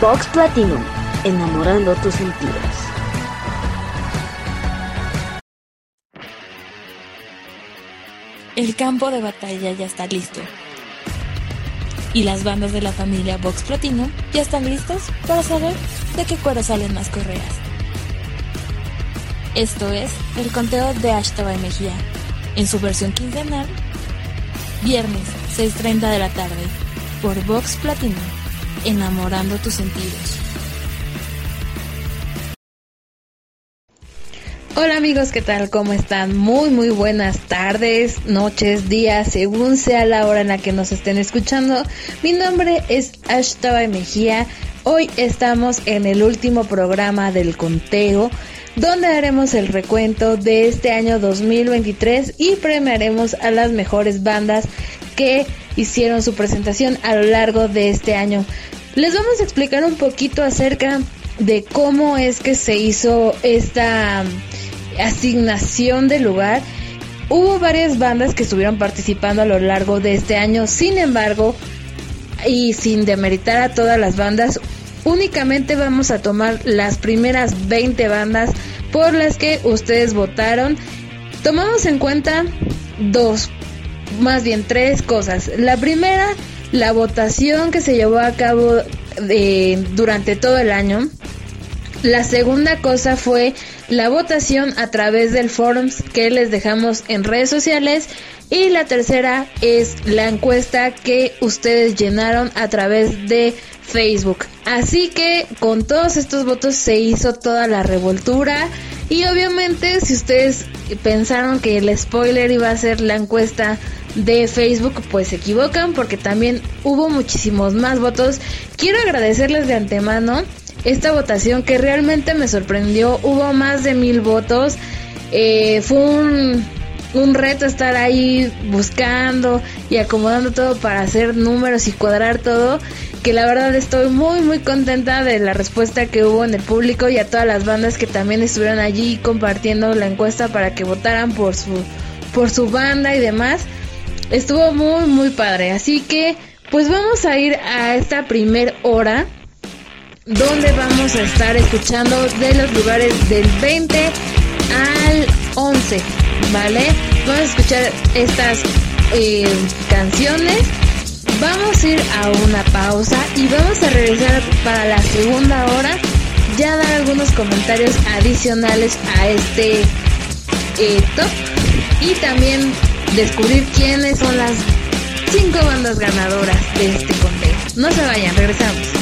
Box Platinum, enamorando tus sentidos. El campo de batalla ya está listo. Y las bandas de la familia Box Platinum ya están listas para saber de qué cuero salen más correas. Esto es el conteo de Ashtaba Mejía, en su versión quincenal, viernes 6.30 de la tarde, por Vox Platinum, enamorando tus sentidos. Hola amigos, ¿qué tal? ¿Cómo están? Muy muy buenas tardes, noches, días, según sea la hora en la que nos estén escuchando. Mi nombre es Ashtaba Mejía. Hoy estamos en el último programa del conteo donde haremos el recuento de este año 2023 y premiaremos a las mejores bandas que hicieron su presentación a lo largo de este año. Les vamos a explicar un poquito acerca de cómo es que se hizo esta asignación de lugar. Hubo varias bandas que estuvieron participando a lo largo de este año, sin embargo, y sin demeritar a todas las bandas, únicamente vamos a tomar las primeras 20 bandas por las que ustedes votaron. Tomamos en cuenta dos, más bien tres cosas. La primera, la votación que se llevó a cabo de, durante todo el año. La segunda cosa fue la votación a través del forums que les dejamos en redes sociales. Y la tercera es la encuesta que ustedes llenaron a través de Facebook. Así que con todos estos votos se hizo toda la revoltura. Y obviamente si ustedes pensaron que el spoiler iba a ser la encuesta de Facebook, pues se equivocan porque también hubo muchísimos más votos. Quiero agradecerles de antemano esta votación que realmente me sorprendió. Hubo más de mil votos. Eh, fue un, un reto estar ahí buscando y acomodando todo para hacer números y cuadrar todo. Que la verdad estoy muy muy contenta de la respuesta que hubo en el público y a todas las bandas que también estuvieron allí compartiendo la encuesta para que votaran por su por su banda y demás. Estuvo muy muy padre. Así que pues vamos a ir a esta primer hora donde vamos a estar escuchando de los lugares del 20 al 11, ¿vale? Vamos a escuchar estas eh, canciones, vamos a ir a una pausa y vamos a regresar para la segunda hora, ya dar algunos comentarios adicionales a este eh, top y también descubrir quiénes son las cinco bandas ganadoras de este conteo. No se vayan, regresamos.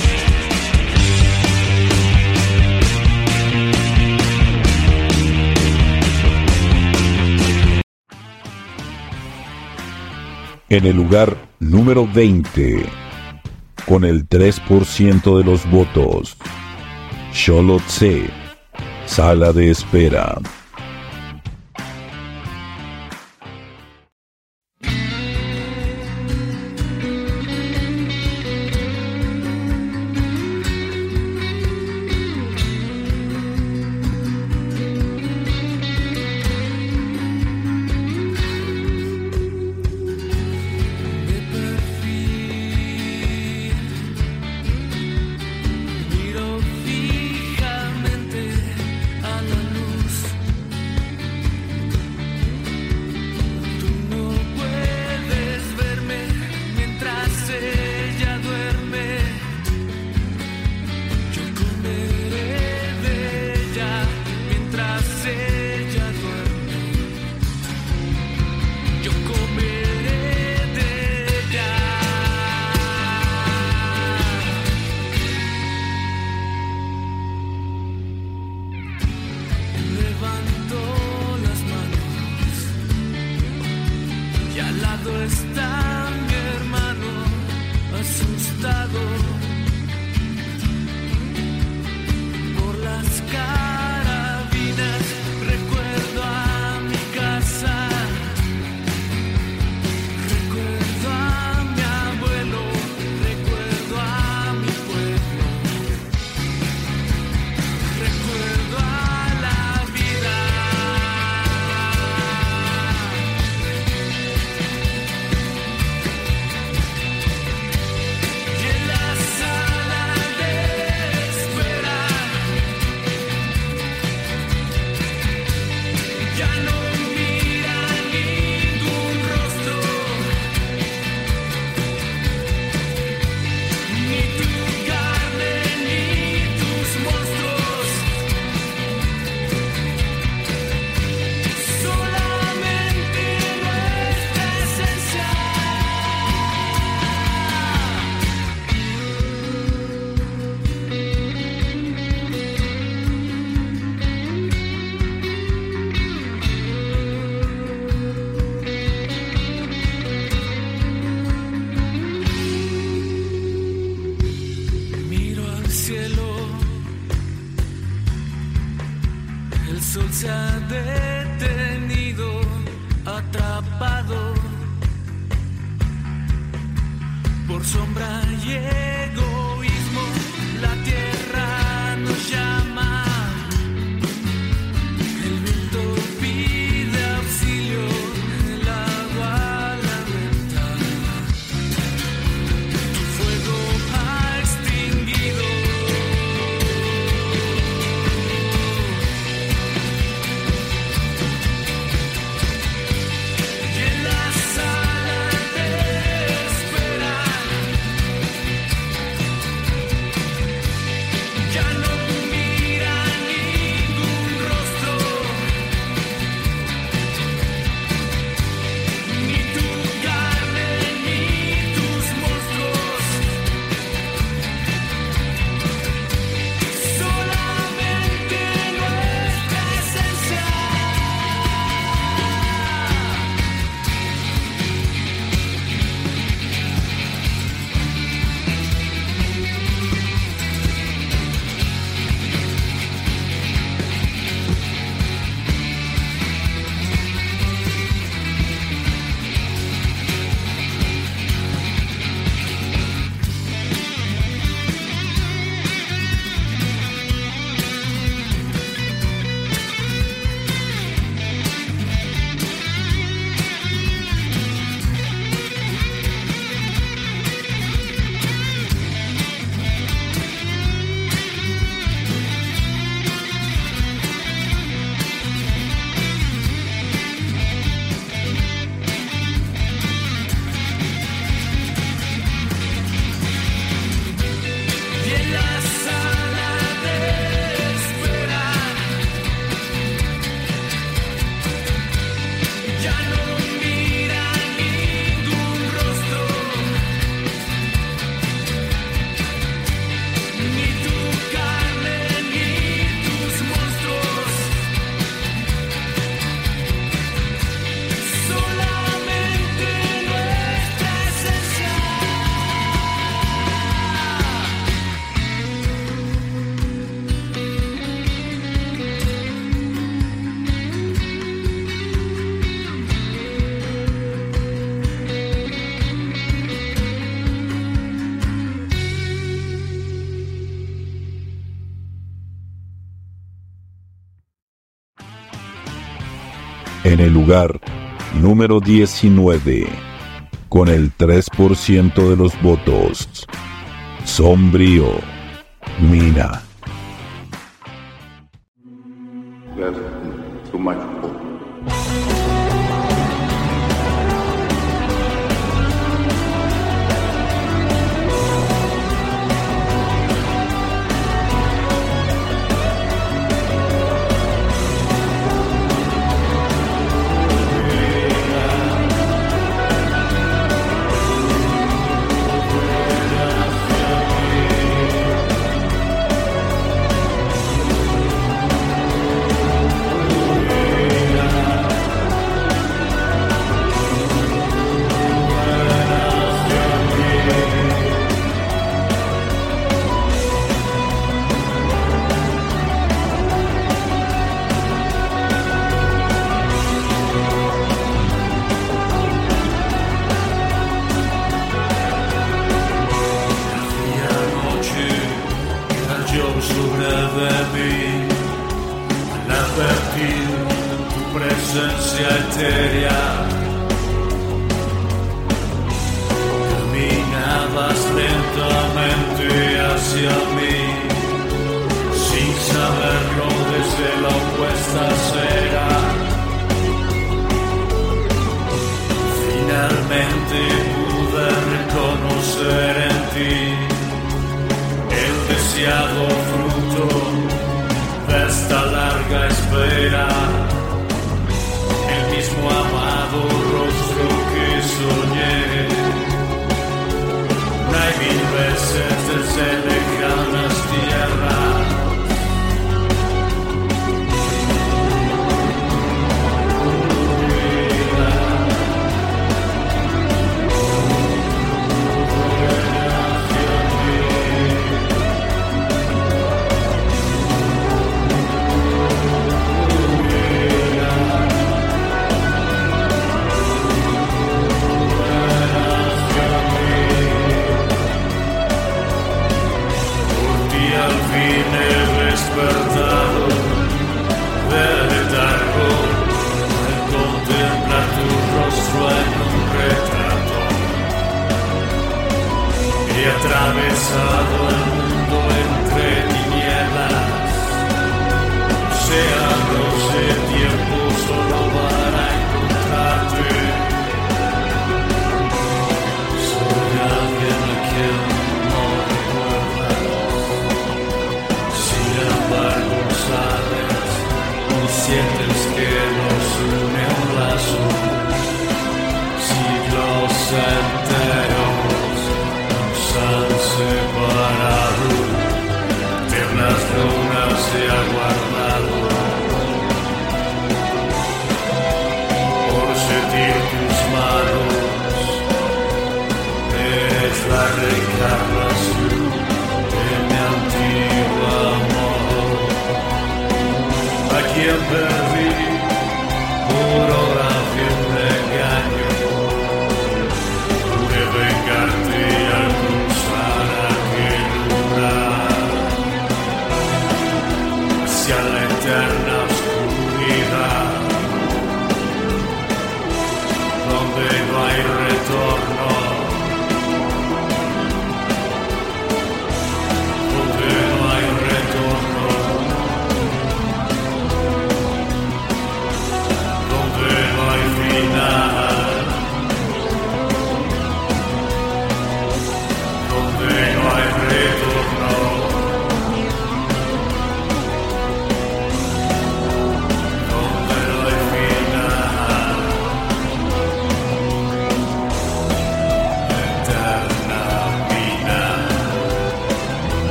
En el lugar número 20, con el 3% de los votos, Xolotse, Sala de Espera. el lugar número 19, con el 3% de los votos. Sombrío, Mina.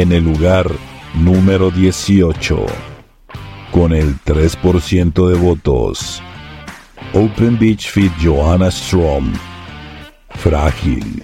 en el lugar número 18, con el 3% de votos. Open Beach Fit Johanna Strom. Frágil.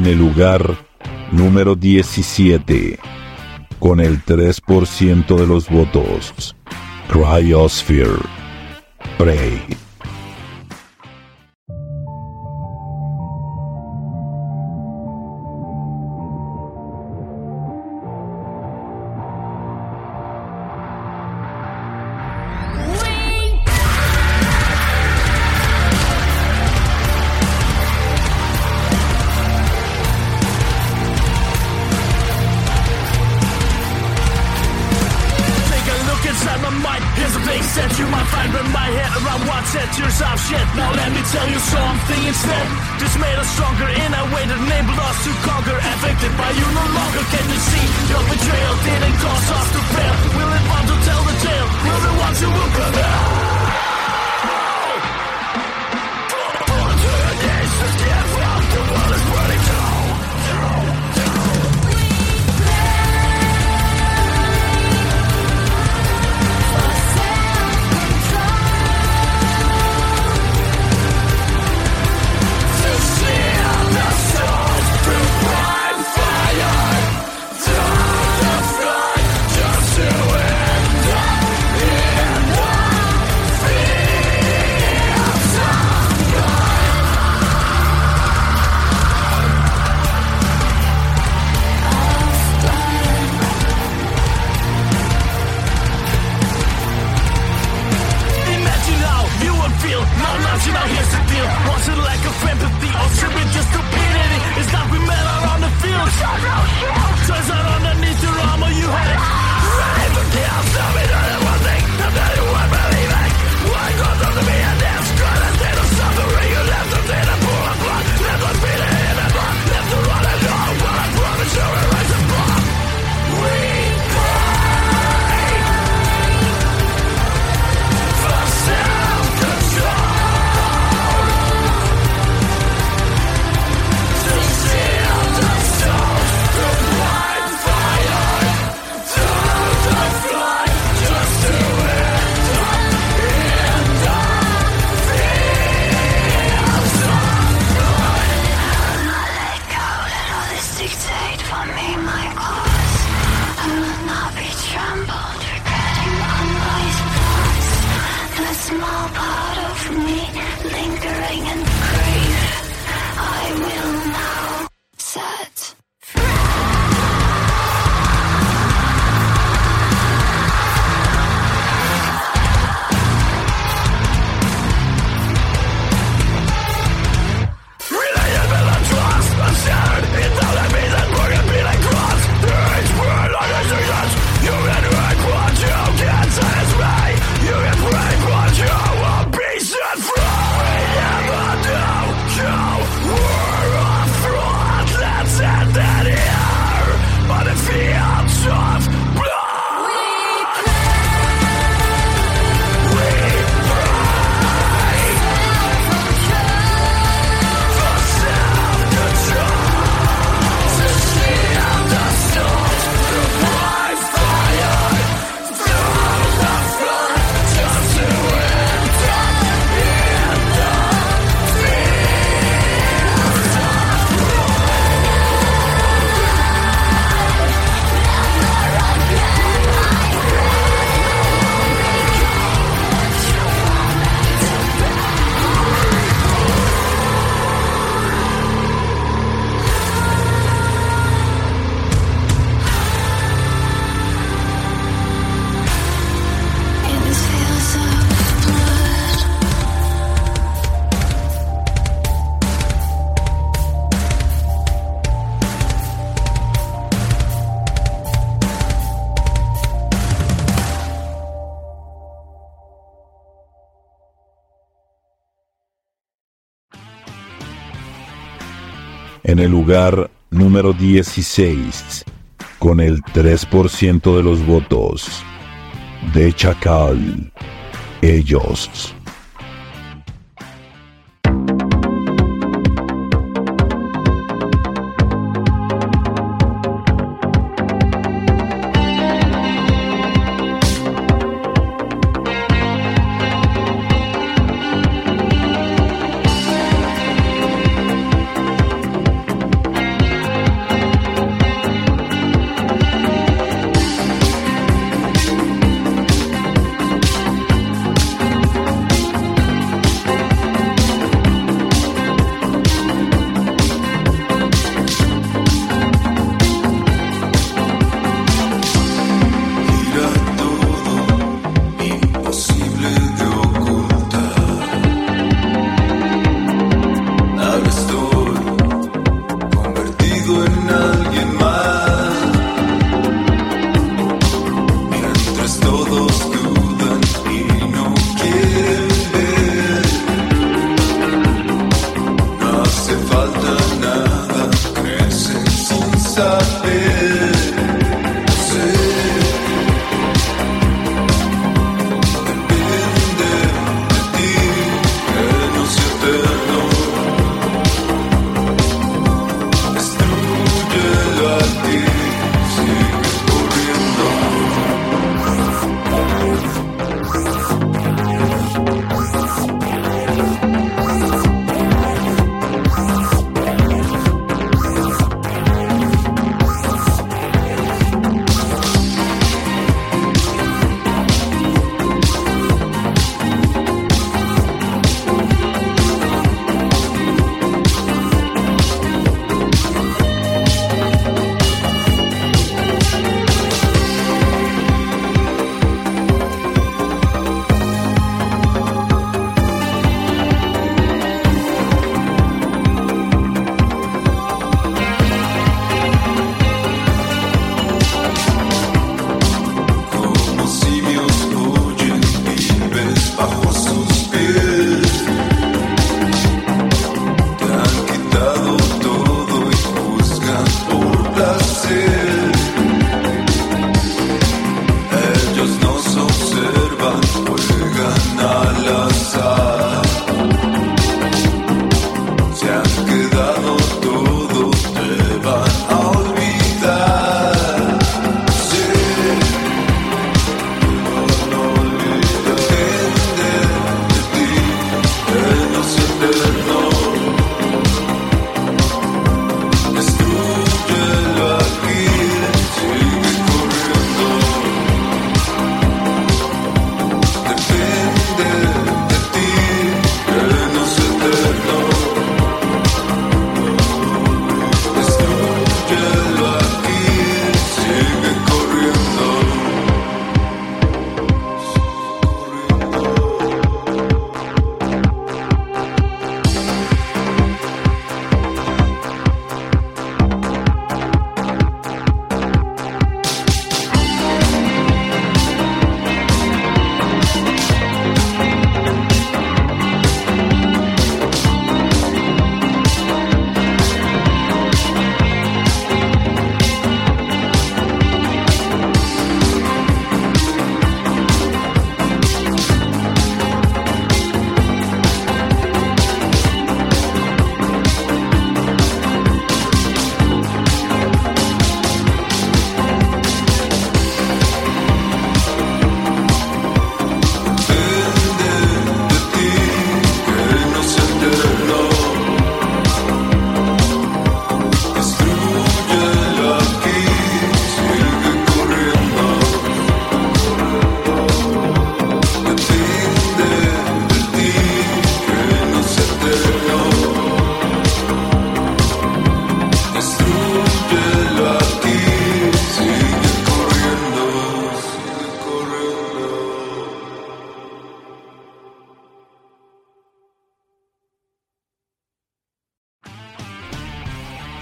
en el lugar número 17 con el 3% de los votos. Cryosphere. Prey. Shut up! En el lugar número 16, con el 3% de los votos, de Chacal, ellos.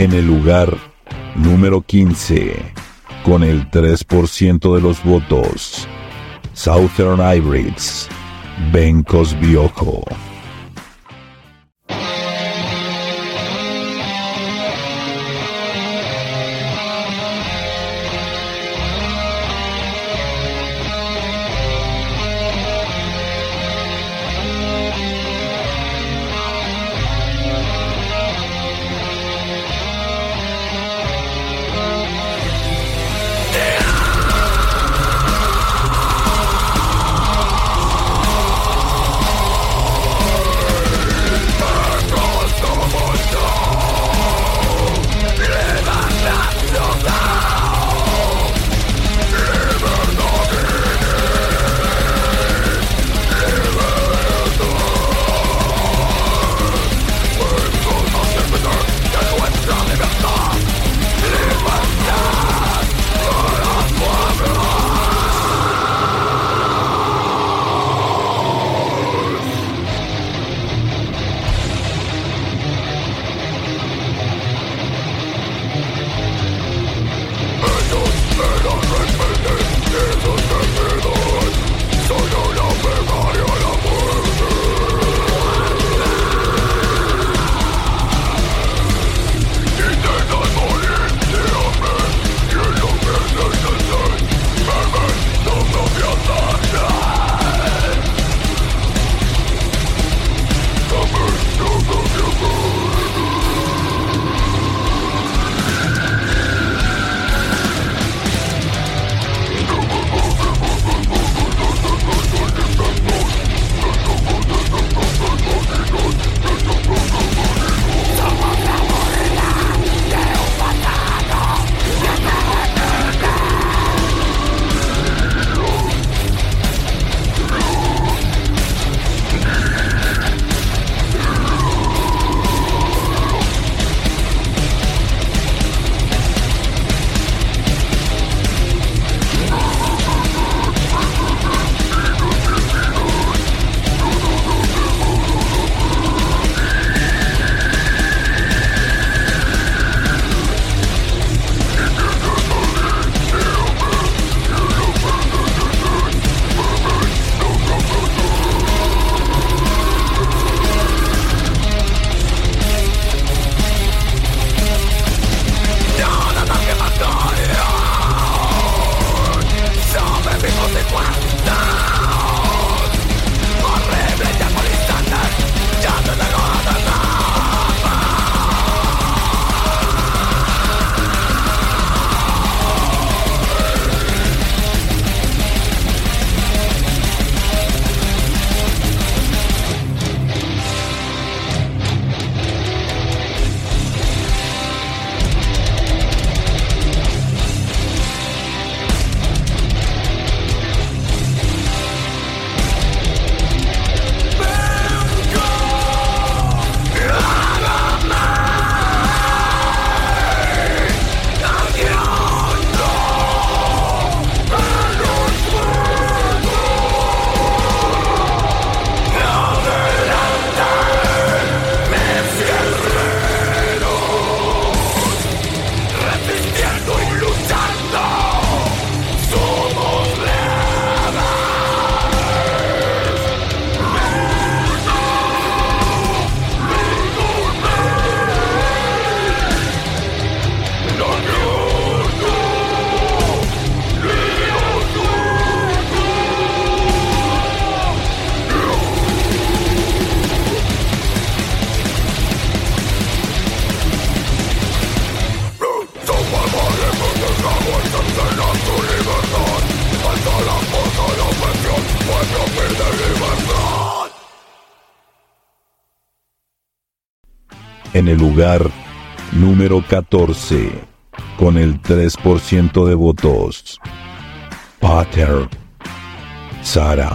En el lugar número 15, con el 3% de los votos. Southern Hybrids, Bencos Biojo. El lugar número 14, con el 3% de votos, Pater Sara.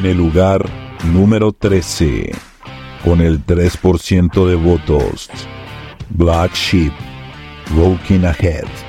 En el lugar número 13, con el 3% de votos, Black Sheep, Walking Ahead.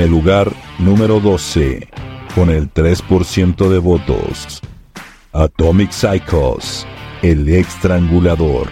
en el lugar número 12, con el 3% de votos. Atomic Psychos, el extrangulador.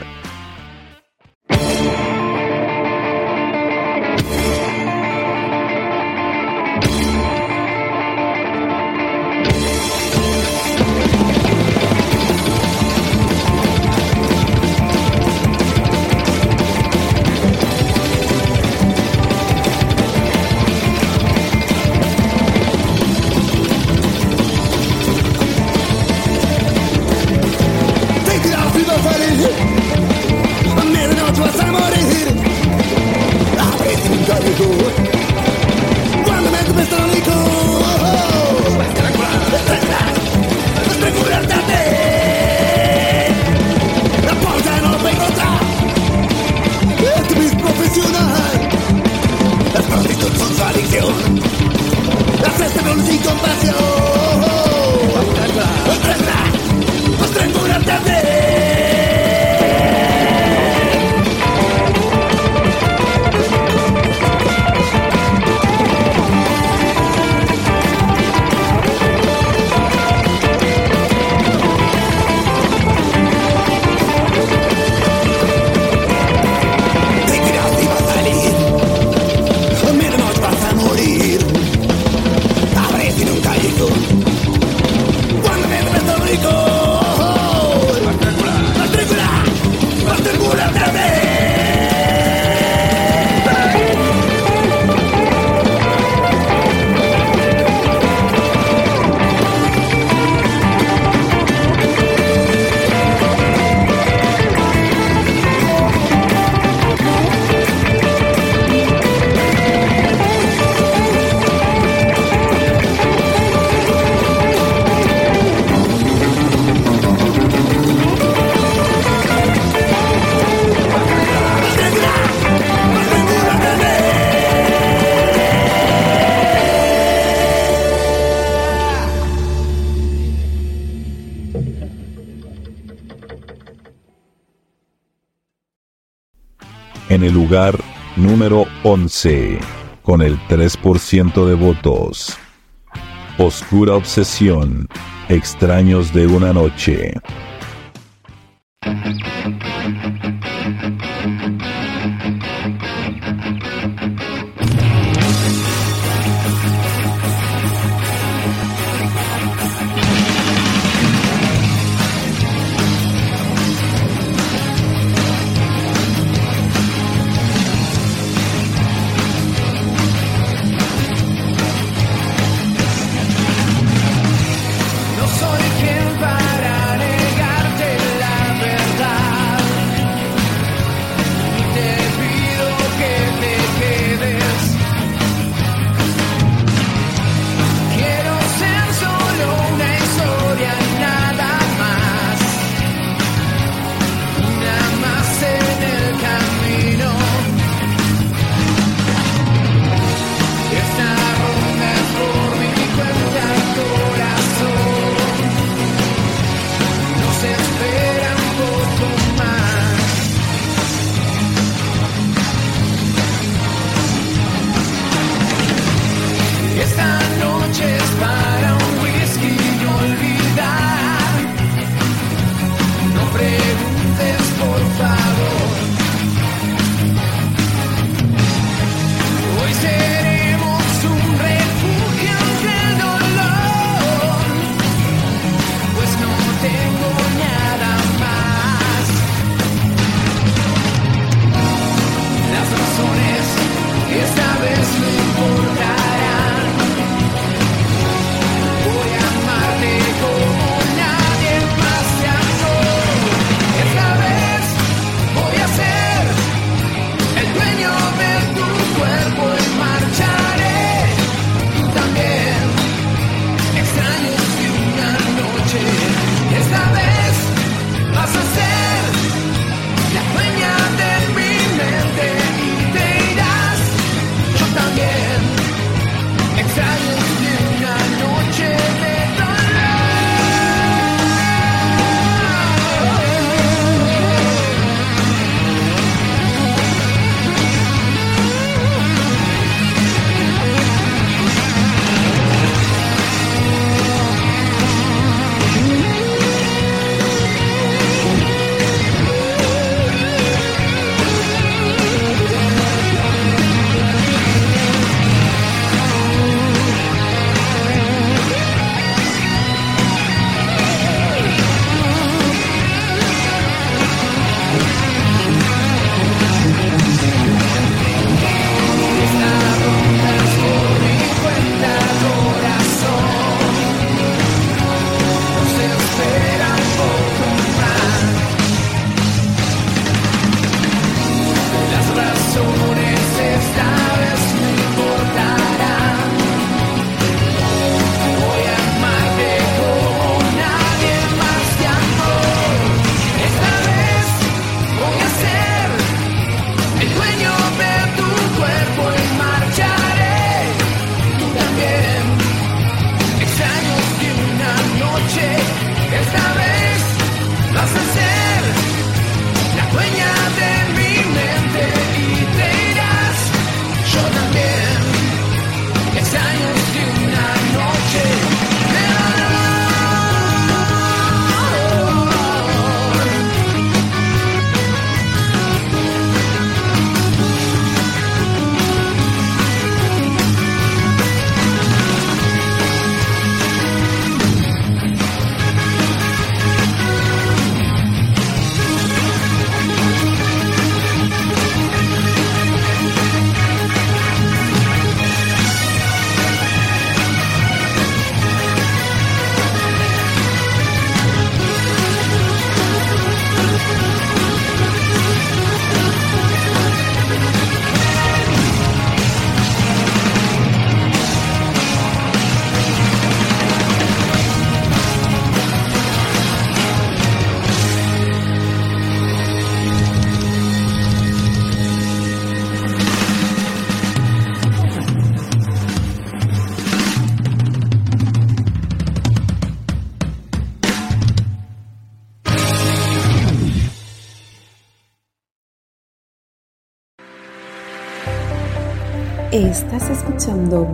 en el lugar número 11, con el 3% de votos. Oscura Obsesión, Extraños de una Noche,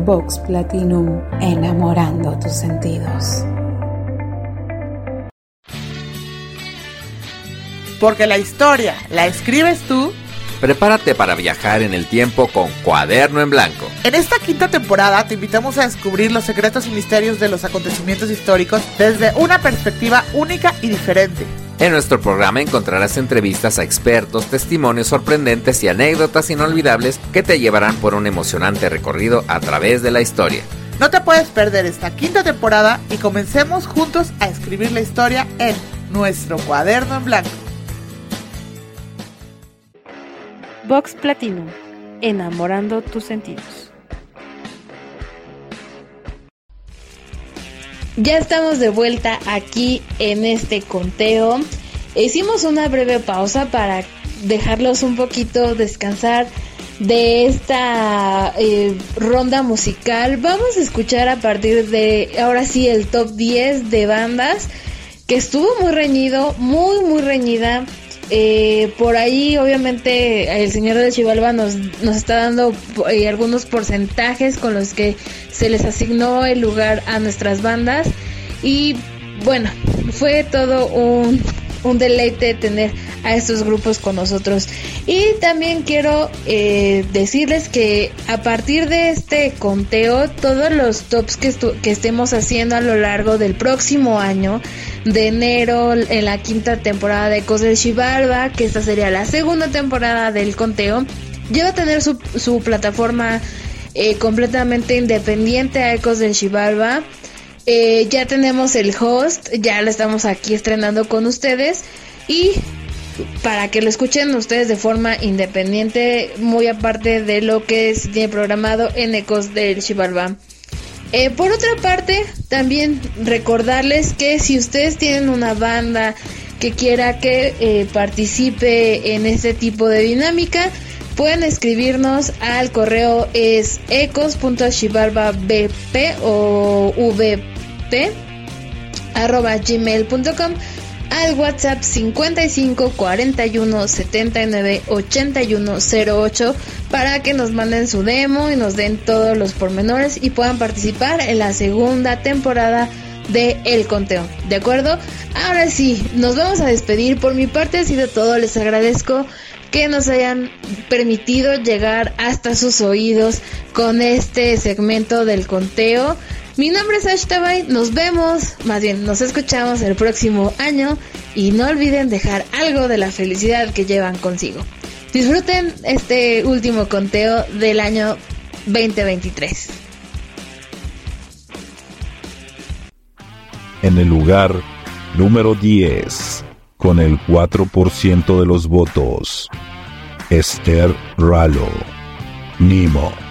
Vox Platinum, enamorando tus sentidos. Porque la historia la escribes tú. Prepárate para viajar en el tiempo con Cuaderno en Blanco. En esta quinta temporada te invitamos a descubrir los secretos y misterios de los acontecimientos históricos desde una perspectiva única y diferente. En nuestro programa encontrarás entrevistas a expertos, testimonios sorprendentes y anécdotas inolvidables que te llevarán por un emocionante recorrido a través de la historia. No te puedes perder esta quinta temporada y comencemos juntos a escribir la historia en nuestro cuaderno en blanco. Vox Platinum, enamorando tus sentidos. Ya estamos de vuelta aquí en este conteo. Hicimos una breve pausa para dejarlos un poquito descansar de esta eh, ronda musical. Vamos a escuchar a partir de ahora sí el top 10 de bandas que estuvo muy reñido, muy muy reñida. Eh, por ahí, obviamente, el señor de Chivalba nos, nos está dando eh, algunos porcentajes con los que se les asignó el lugar a nuestras bandas. Y bueno, fue todo un, deleite tener a estos grupos con nosotros. Y también quiero eh, decirles que a partir de este conteo, todos los tops que estemos haciendo a lo largo del próximo año, de enero, en la quinta temporada de Ecos del Chivalba, que esta sería la segunda temporada del conteo, ya a tener su, su plataforma eh, completamente independiente a Ecos del Chivalba. Eh, ya tenemos el host, ya lo estamos aquí estrenando con ustedes y para que lo escuchen ustedes de forma independiente, muy aparte de lo que se tiene programado en Ecos del Chivalba. Eh, por otra parte, también recordarles que si ustedes tienen una banda que quiera que eh, participe en este tipo de dinámica, pueden escribirnos al correo es ecos.shibarbabp o vp arroba gmail.com al WhatsApp 55 41 79 81 08 para que nos manden su demo y nos den todos los pormenores y puedan participar en la segunda temporada de El Conteo. ¿De acuerdo? Ahora sí, nos vamos a despedir. Por mi parte ha sido todo. Les agradezco que nos hayan permitido llegar hasta sus oídos con este segmento del conteo. Mi nombre es Ash Tabay, nos vemos, más bien nos escuchamos el próximo año y no olviden dejar algo de la felicidad que llevan consigo. Disfruten este último conteo del año 2023. En el lugar número 10, con el 4% de los votos, Esther Ralo, Nimo.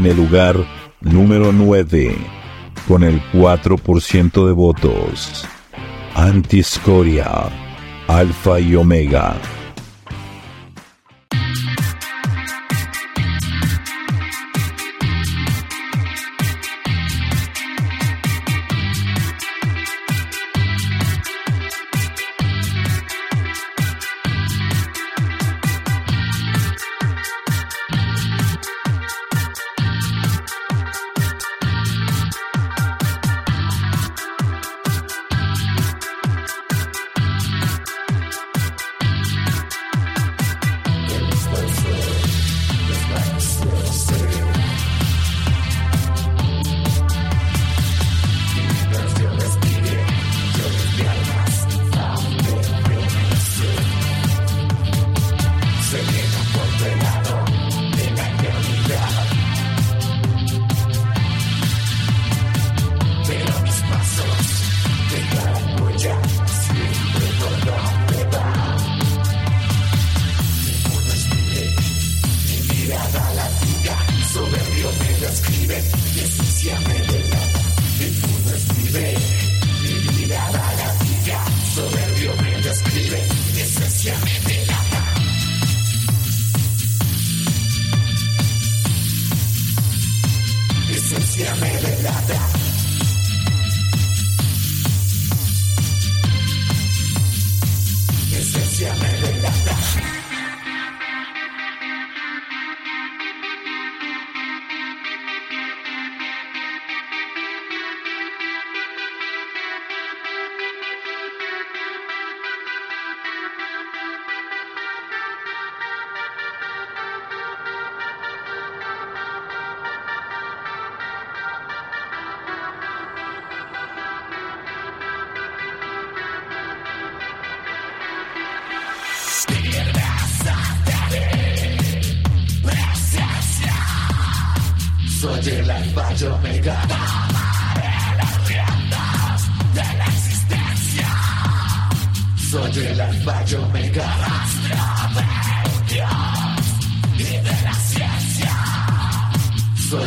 en el lugar número 9 con el 4% de votos. Antiscoria, Alfa y Omega.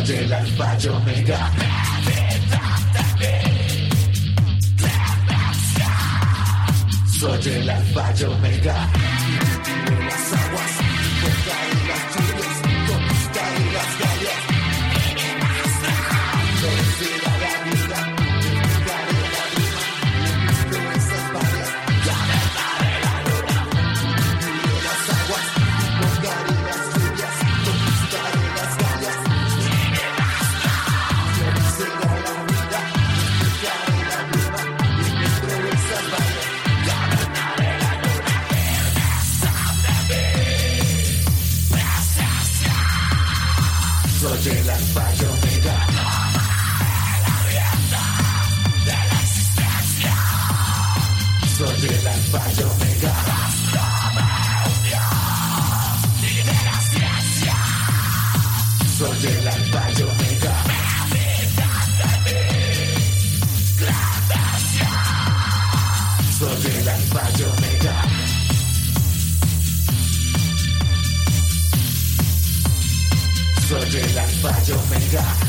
de la radio mega. Soy el alfa y omega de las aguas. yo me God.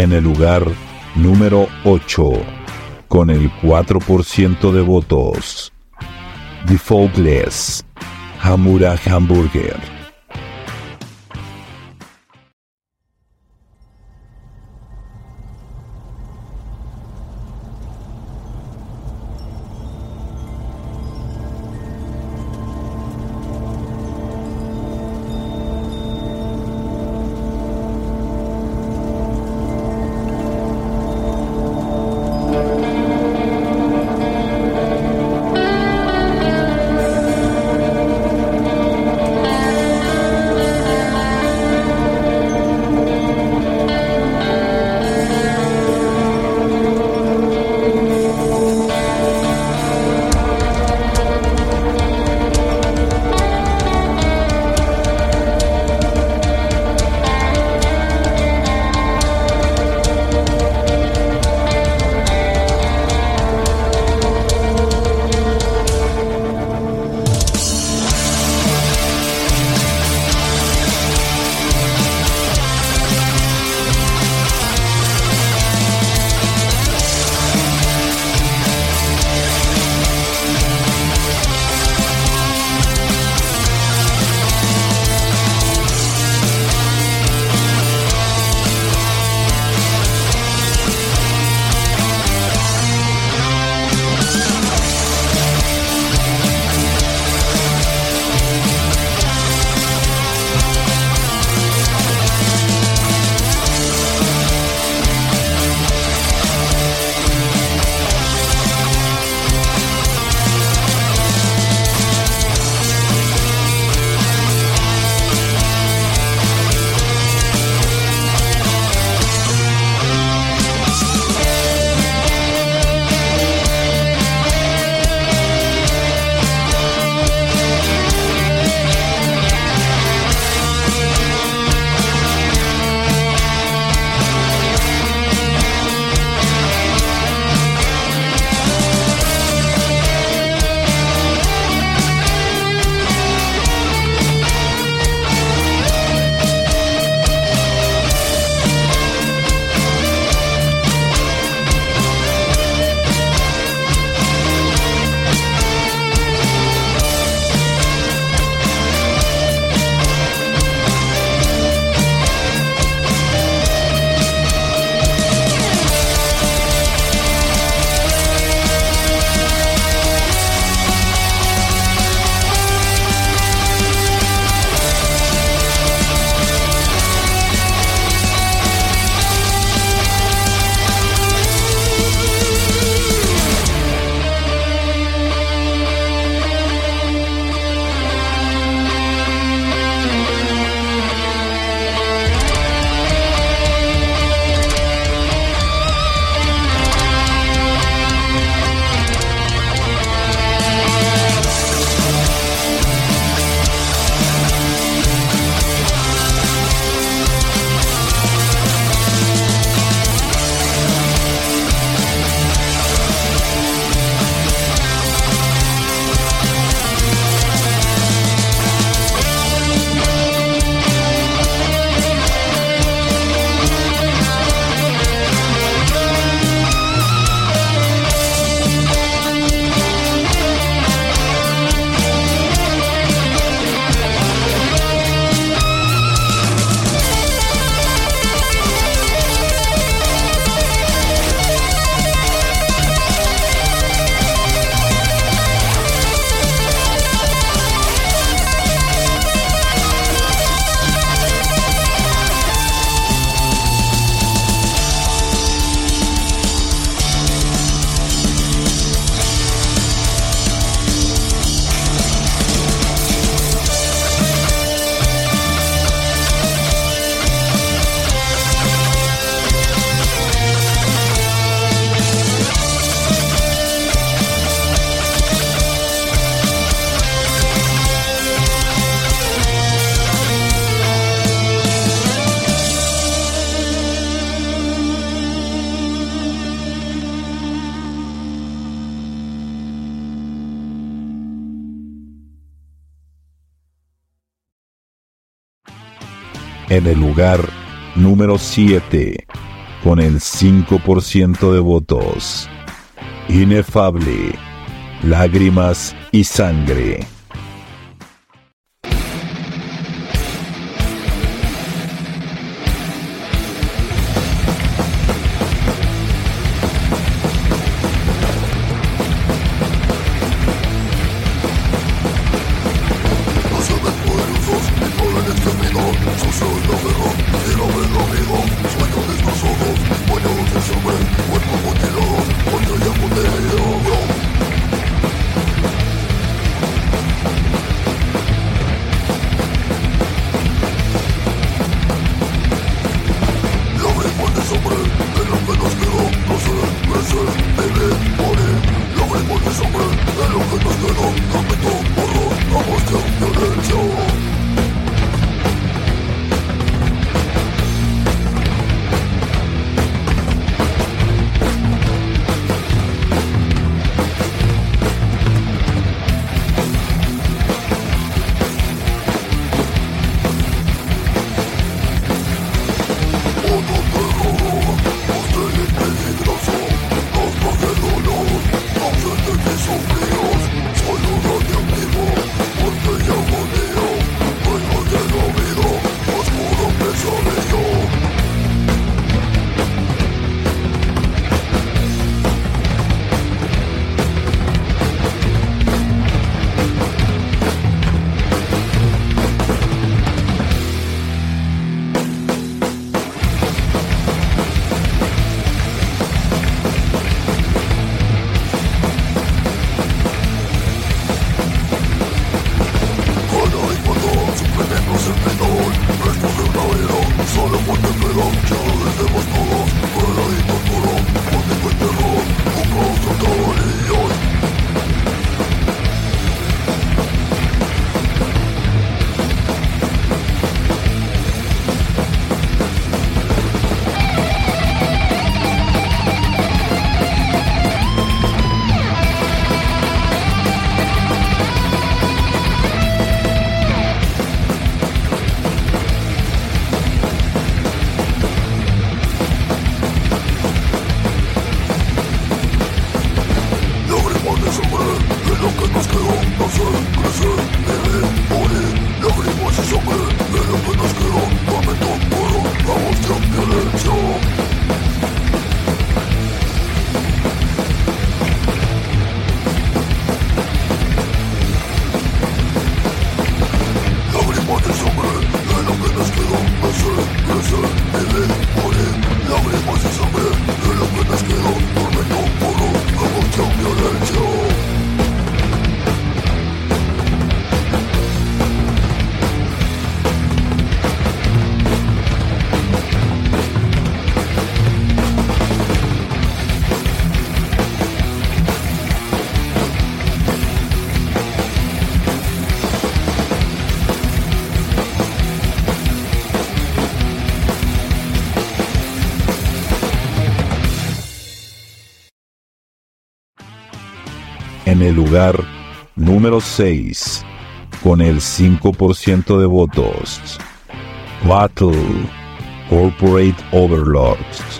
En el lugar número 8, con el 4% de votos, The Faultless, Hamura Hamburger. En el lugar número 7, con el 5% de votos. Inefable, lágrimas y sangre. Lugar número 6, con el 5% de votos, Battle Corporate Overlords.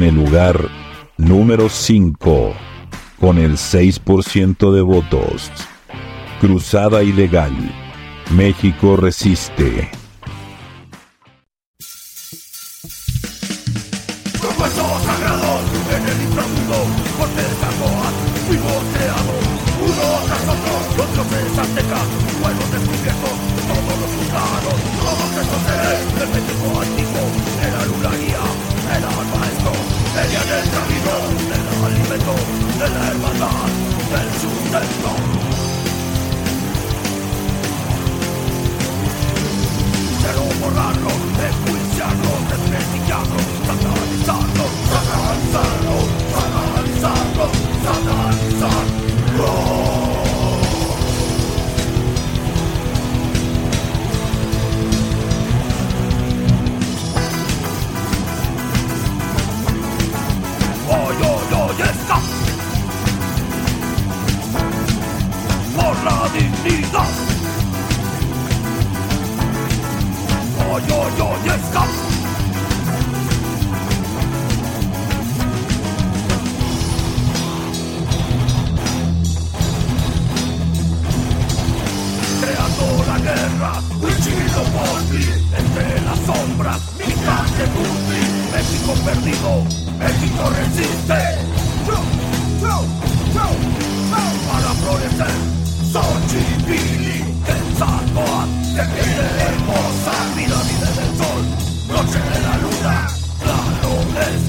En el lugar número 5, con el 6% de votos. Cruzada Ilegal. México resiste. Todos los Del camino, del alimento de la hermandad del sustento. Quiero borrarlos, expulsarlos, desprestigiarlos, satanizarlos, satanizarlos, satanizarlos, satanizarlos. Dignidad. Está creando la guerra, Huichilo Polvi, entre las sombras, mi de Putri, México perdido, México resiste. Para florecer, Xochipilli, Quetzalcóatl, que tiene hermosa pirámide del sol, noche de la luna, claro el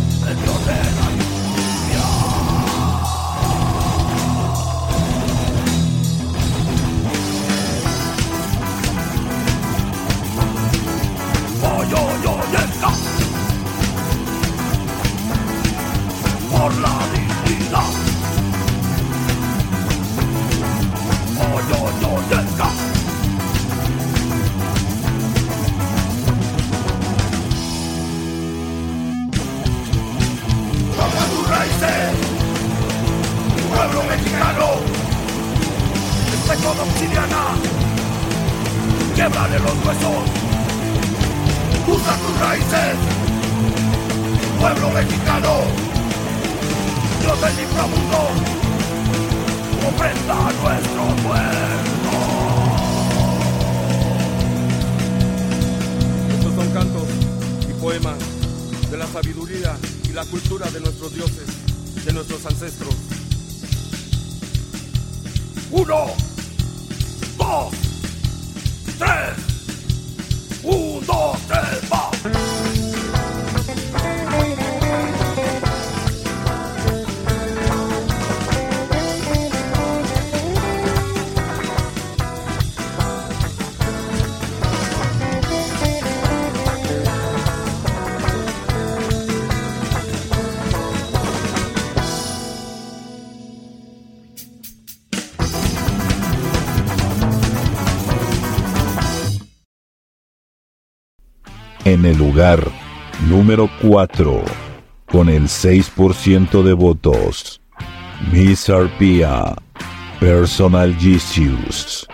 En el lugar número 4, con el 6% de votos. Miss Arpia, Personal Jesus.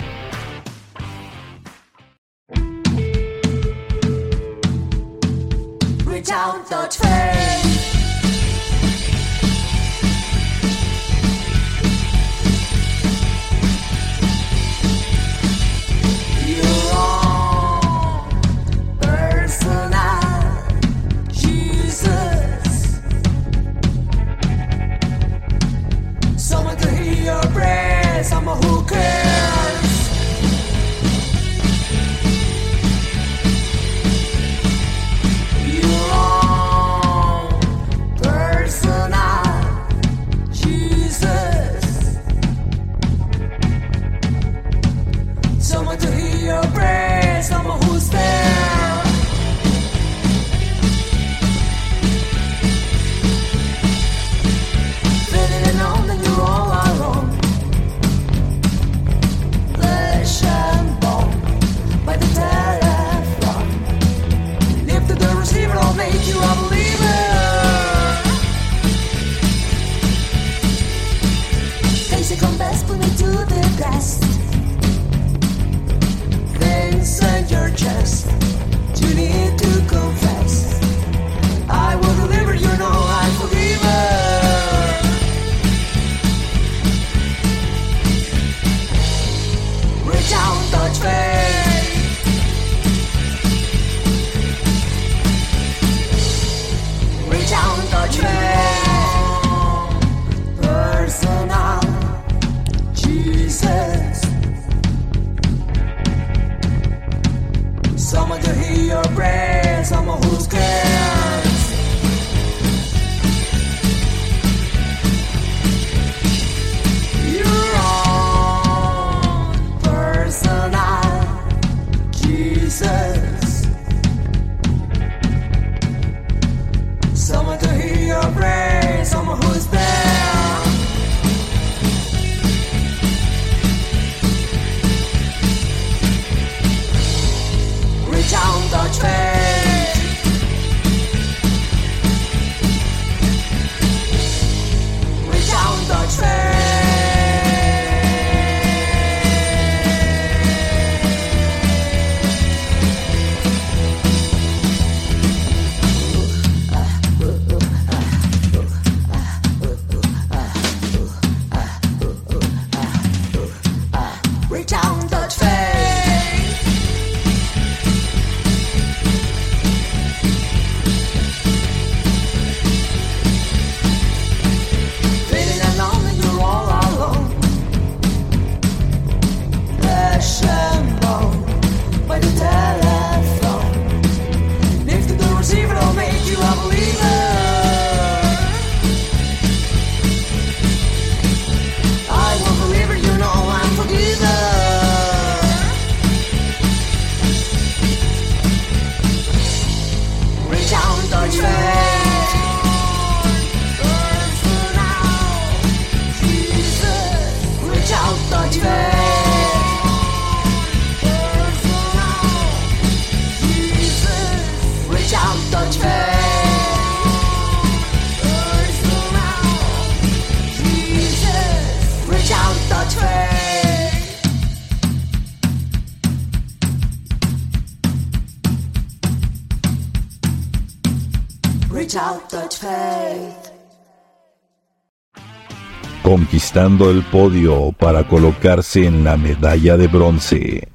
Conquistando el podio para colocarse en la medalla de bronce.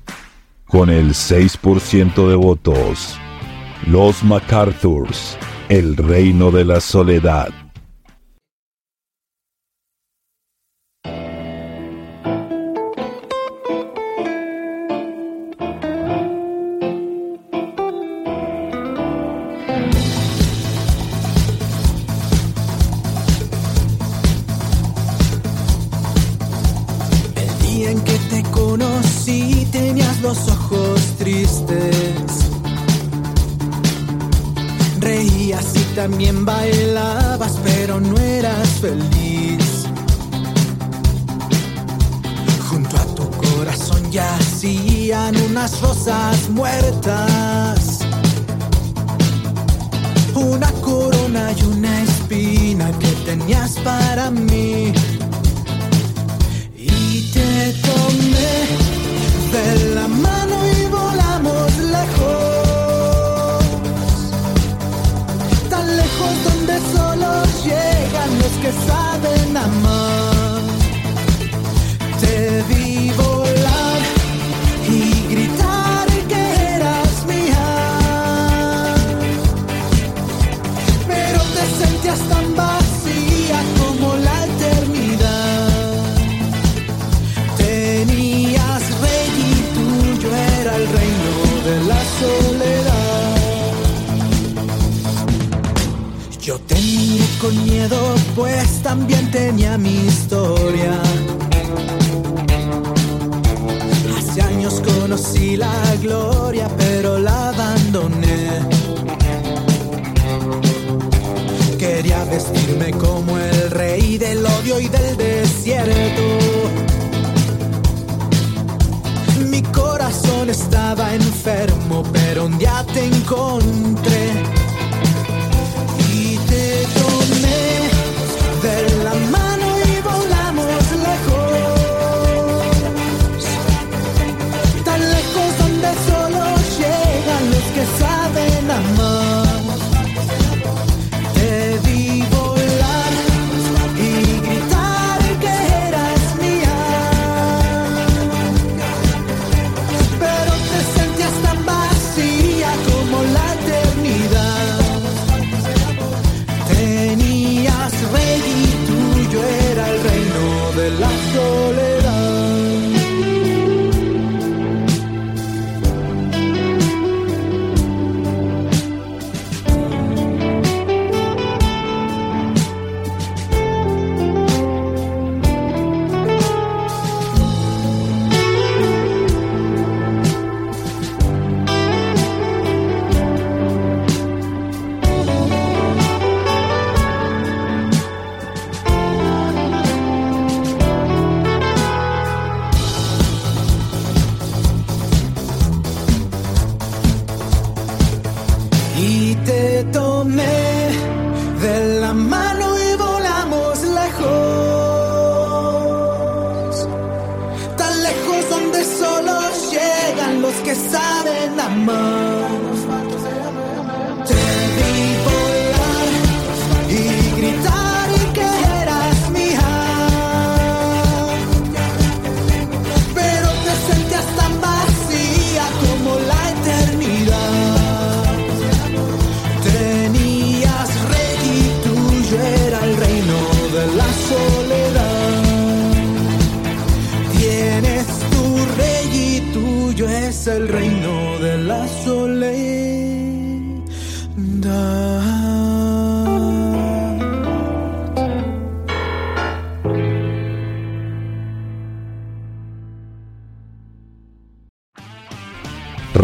Con el 6% de votos, los MacArthurs, el reino de la soledad. Los ojos tristes. Reías y también bailabas, pero no eras feliz. Junto a tu corazón yacían unas rosas muertas. Una corona y una espina que tenías para mí. Y te tomé de la mano y volamos lejos. Tan lejos donde solo llegan los que saben amar. Te vi de la soledad. Yo te con miedo, pues también tenía mi historia. Hace años conocí la gloria, pero la abandoné. Quería vestirme como el rey del odio y del desierto. Corazón estaba enfermo, pero un día te encontré y te tomé de la mano y volamos lejos. Tan lejos donde solo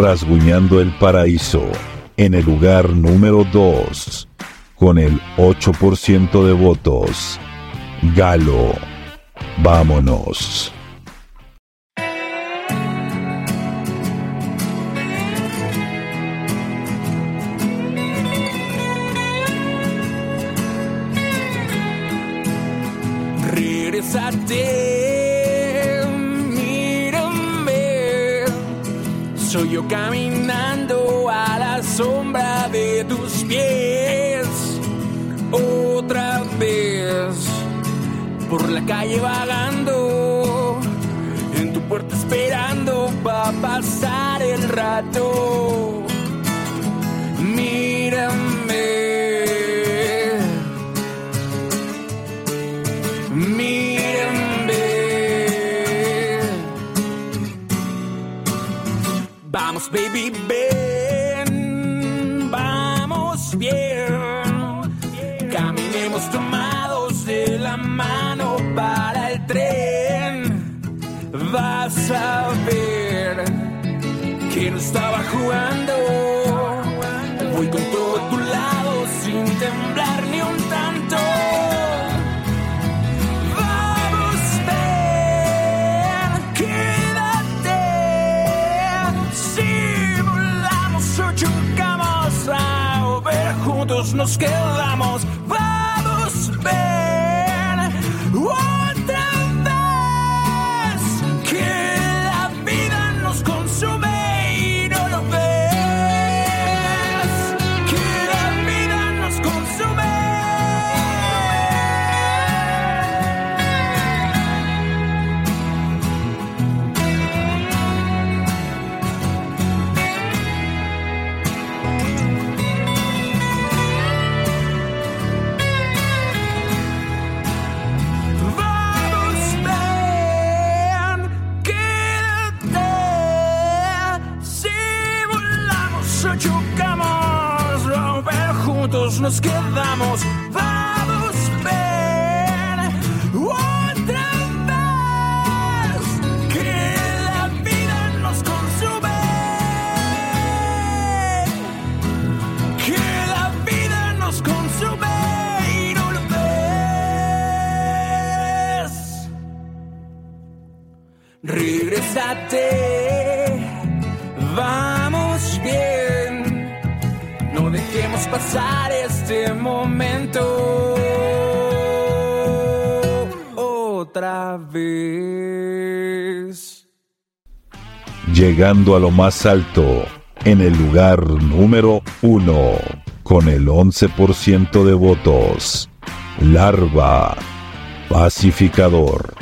rasguñando el paraíso en el lugar número 2 con el 8% de votos. Galo, vámonos. nos quedamos llegando a lo más alto, en el lugar número uno, con el 11% de votos. Larva, pacificador.